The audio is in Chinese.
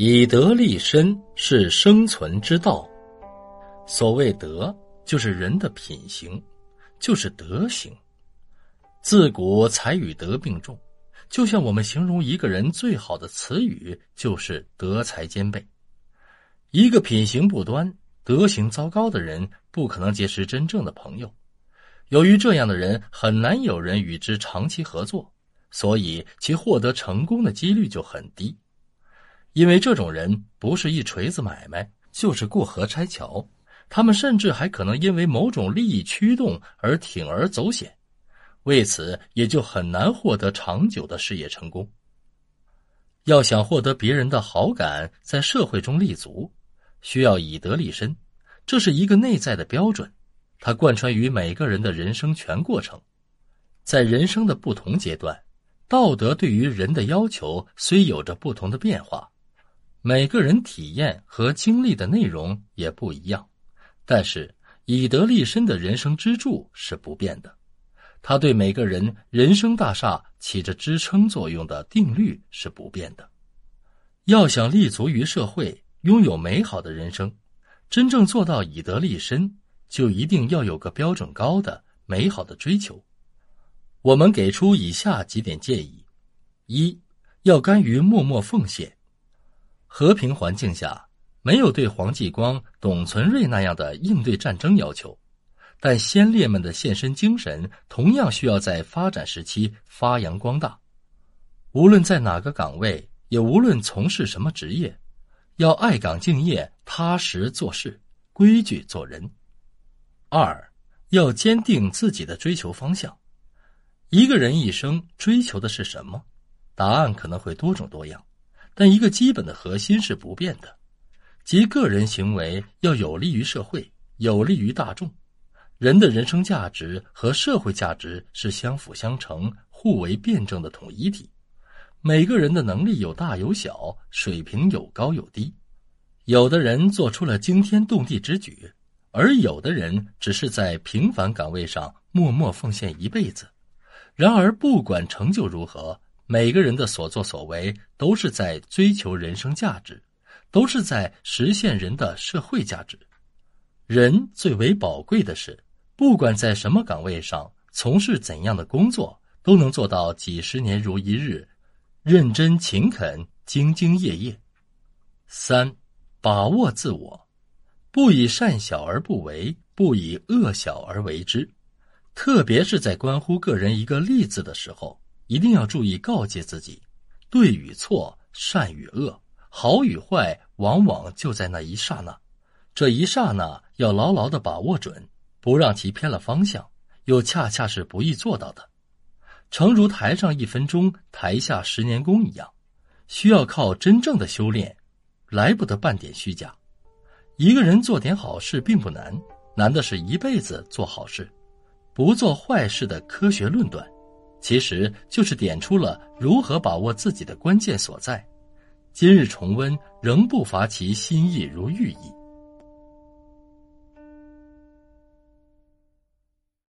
以德立身是生存之道。所谓德，就是人的品行，就是德行。自古才与德并重，就像我们形容一个人最好的词语就是德才兼备。一个品行不端、德行糟糕的人，不可能结识真正的朋友。由于这样的人很难有人与之长期合作，所以其获得成功的几率就很低。因为这种人不是一锤子买卖，就是过河拆桥，他们甚至还可能因为某种利益驱动而铤而走险，为此也就很难获得长久的事业成功。要想获得别人的好感，在社会中立足，需要以德立身，这是一个内在的标准，它贯穿于每个人的人生全过程，在人生的不同阶段，道德对于人的要求虽有着不同的变化。每个人体验和经历的内容也不一样，但是以德立身的人生支柱是不变的，它对每个人人生大厦起着支撑作用的定律是不变的。要想立足于社会，拥有美好的人生，真正做到以德立身，就一定要有个标准高的美好的追求。我们给出以下几点建议：一，要甘于默默奉献。和平环境下，没有对黄继光、董存瑞那样的应对战争要求，但先烈们的献身精神同样需要在发展时期发扬光大。无论在哪个岗位，也无论从事什么职业，要爱岗敬业、踏实做事、规矩做人。二，要坚定自己的追求方向。一个人一生追求的是什么？答案可能会多种多样。但一个基本的核心是不变的，即个人行为要有利于社会，有利于大众。人的人生价值和社会价值是相辅相成、互为辩证的统一体。每个人的能力有大有小，水平有高有低。有的人做出了惊天动地之举，而有的人只是在平凡岗位上默默奉献一辈子。然而，不管成就如何。每个人的所作所为都是在追求人生价值，都是在实现人的社会价值。人最为宝贵的是，不管在什么岗位上从事怎样的工作，都能做到几十年如一日，认真勤恳、兢兢业业。三，把握自我，不以善小而不为，不以恶小而为之。特别是在关乎个人一个“利”字的时候。一定要注意告诫自己，对与错、善与恶、好与坏，往往就在那一刹那。这一刹那要牢牢的把握准，不让其偏了方向，又恰恰是不易做到的。诚如台上一分钟，台下十年功一样，需要靠真正的修炼，来不得半点虚假。一个人做点好事并不难，难的是一辈子做好事，不做坏事的科学论断。其实就是点出了如何把握自己的关键所在。今日重温，仍不乏其心意如玉意。